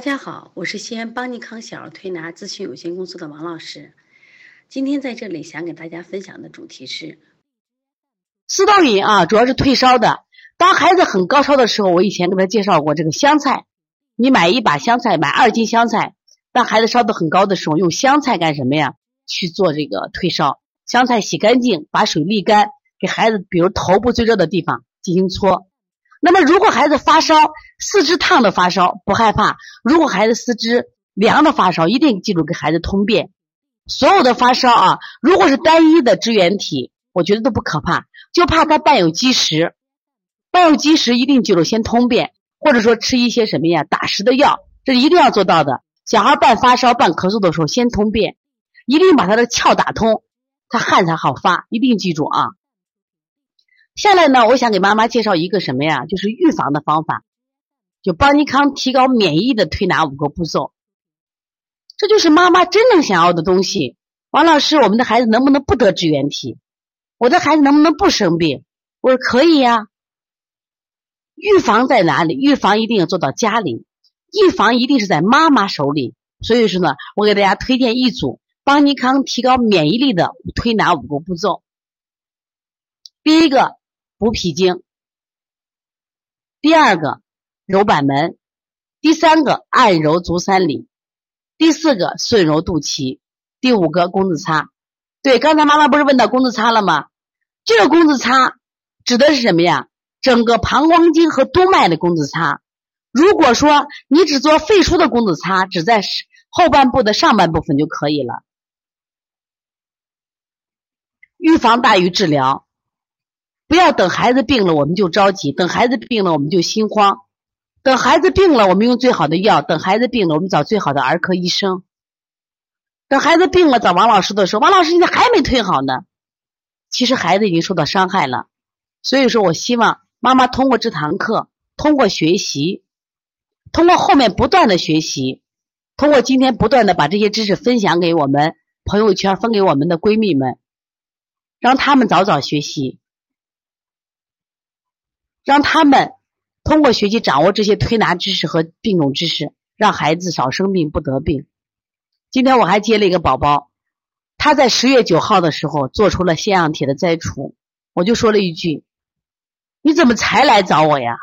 大家好，我是西安邦尼康小儿推拿咨询有限公司的王老师。今天在这里想给大家分享的主题是四道饮啊，主要是退烧的。当孩子很高烧的时候，我以前给他介绍过这个香菜。你买一把香菜，买二斤香菜。当孩子烧得很高的时候，用香菜干什么呀？去做这个退烧。香菜洗干净，把水沥干，给孩子比如头部最热的地方进行搓。那么，如果孩子发烧，四肢烫的发烧不害怕；如果孩子四肢凉的发烧，一定记住给孩子通便。所有的发烧啊，如果是单一的支原体，我觉得都不可怕，就怕它伴有积食。伴有积食，一定记住先通便，或者说吃一些什么呀打湿的药，这是一定要做到的。小孩伴发烧、伴咳嗽的时候，先通便，一定把他的窍打通，他汗才好发。一定记住啊。下来呢，我想给妈妈介绍一个什么呀？就是预防的方法，就邦尼康提高免疫的推拿五个步骤。这就是妈妈真正想要的东西。王老师，我们的孩子能不能不得支原体？我的孩子能不能不生病？我说可以呀。预防在哪里？预防一定要做到家里，预防一定是在妈妈手里。所以说呢，我给大家推荐一组邦尼康提高免疫力的推拿五个步骤。第一个。补脾经，第二个揉板门，第三个按揉足三里，第四个顺揉肚脐，第五个工字擦。对，刚才妈妈不是问到工字擦了吗？这个工字擦指的是什么呀？整个膀胱经和督脉的工字擦。如果说你只做肺腧的工字擦，只在后半部的上半部分就可以了。预防大于治疗。不要等孩子病了我们就着急，等孩子病了我们就心慌，等孩子病了我们用最好的药，等孩子病了我们找最好的儿科医生。等孩子病了找王老师的时候，王老师你咋还没退好呢。其实孩子已经受到伤害了，所以说我希望妈妈通过这堂课，通过学习，通过后面不断的学习，通过今天不断的把这些知识分享给我们朋友圈，分给我们的闺蜜们，让他们早早学习。让他们通过学习掌握这些推拿知识和病种知识，让孩子少生病不得病。今天我还接了一个宝宝，他在十月九号的时候做出了腺样体的摘除，我就说了一句：“你怎么才来找我呀？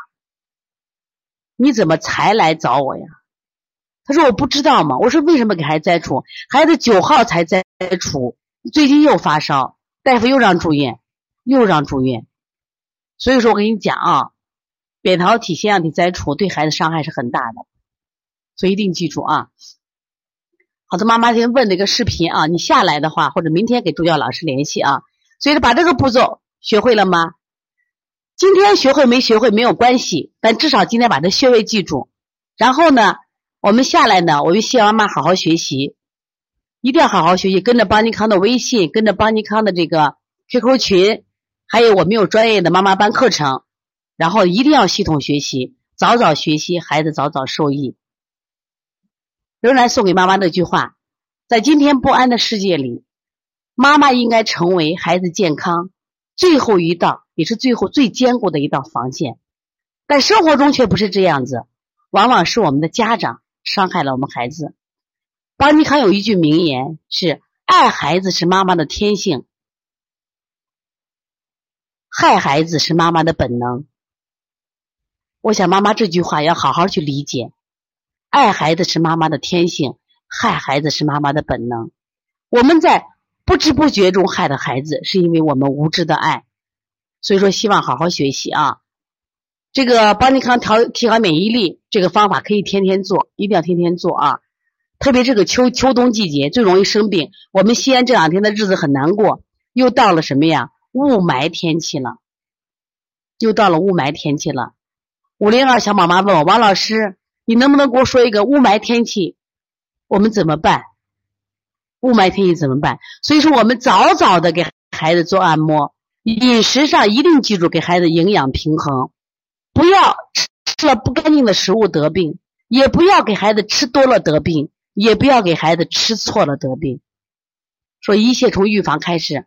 你怎么才来找我呀？”他说：“我不知道嘛。”我说：“为什么给孩子摘除？孩子九号才摘除，最近又发烧，大夫又让住院，又让住院。”所以说我跟你讲啊，扁桃体腺样体摘除对孩子伤害是很大的，所以一定记住啊。好的，妈妈先问这个视频啊，你下来的话或者明天给助教老师联系啊。所以说把这个步骤学会了吗？今天学会没学会没有关系，但至少今天把这穴位记住。然后呢，我们下来呢，我就希望妈妈好好学习，一定要好好学习，跟着邦尼康的微信，跟着邦尼康的这个 QQ 群。还有我们有专业的妈妈班课程，然后一定要系统学习，早早学习，孩子早早受益。仍然送给妈妈那句话：在今天不安的世界里，妈妈应该成为孩子健康最后一道，也是最后最坚固的一道防线。但生活中却不是这样子，往往是我们的家长伤害了我们孩子。邦尼康有一句名言是：“爱孩子是妈妈的天性。”害孩子是妈妈的本能，我想妈妈这句话要好好去理解。爱孩子是妈妈的天性，害孩子是妈妈的本能。我们在不知不觉中害的孩子，是因为我们无知的爱。所以说，希望好好学习啊！这个邦尼康调提高免疫力这个方法可以天天做，一定要天天做啊！特别这个秋秋冬季节最容易生病。我们西安这两天的日子很难过，又到了什么呀？雾霾天气了，又到了雾霾天气了。五零二小宝妈问我王老师，你能不能给我说一个雾霾天气，我们怎么办？雾霾天气怎么办？所以说，我们早早的给孩子做按摩，饮食上一定记住给孩子营养平衡，不要吃了不干净的食物得病，也不要给孩子吃多了得病，也不要给孩子吃错了得病。说一切从预防开始。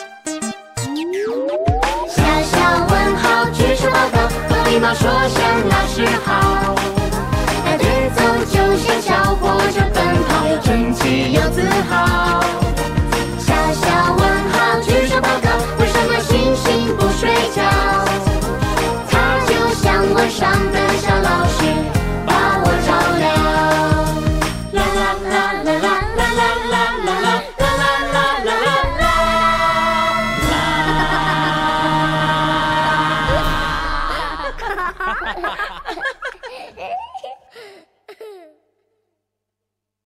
礼貌说声老师好。排队走就像小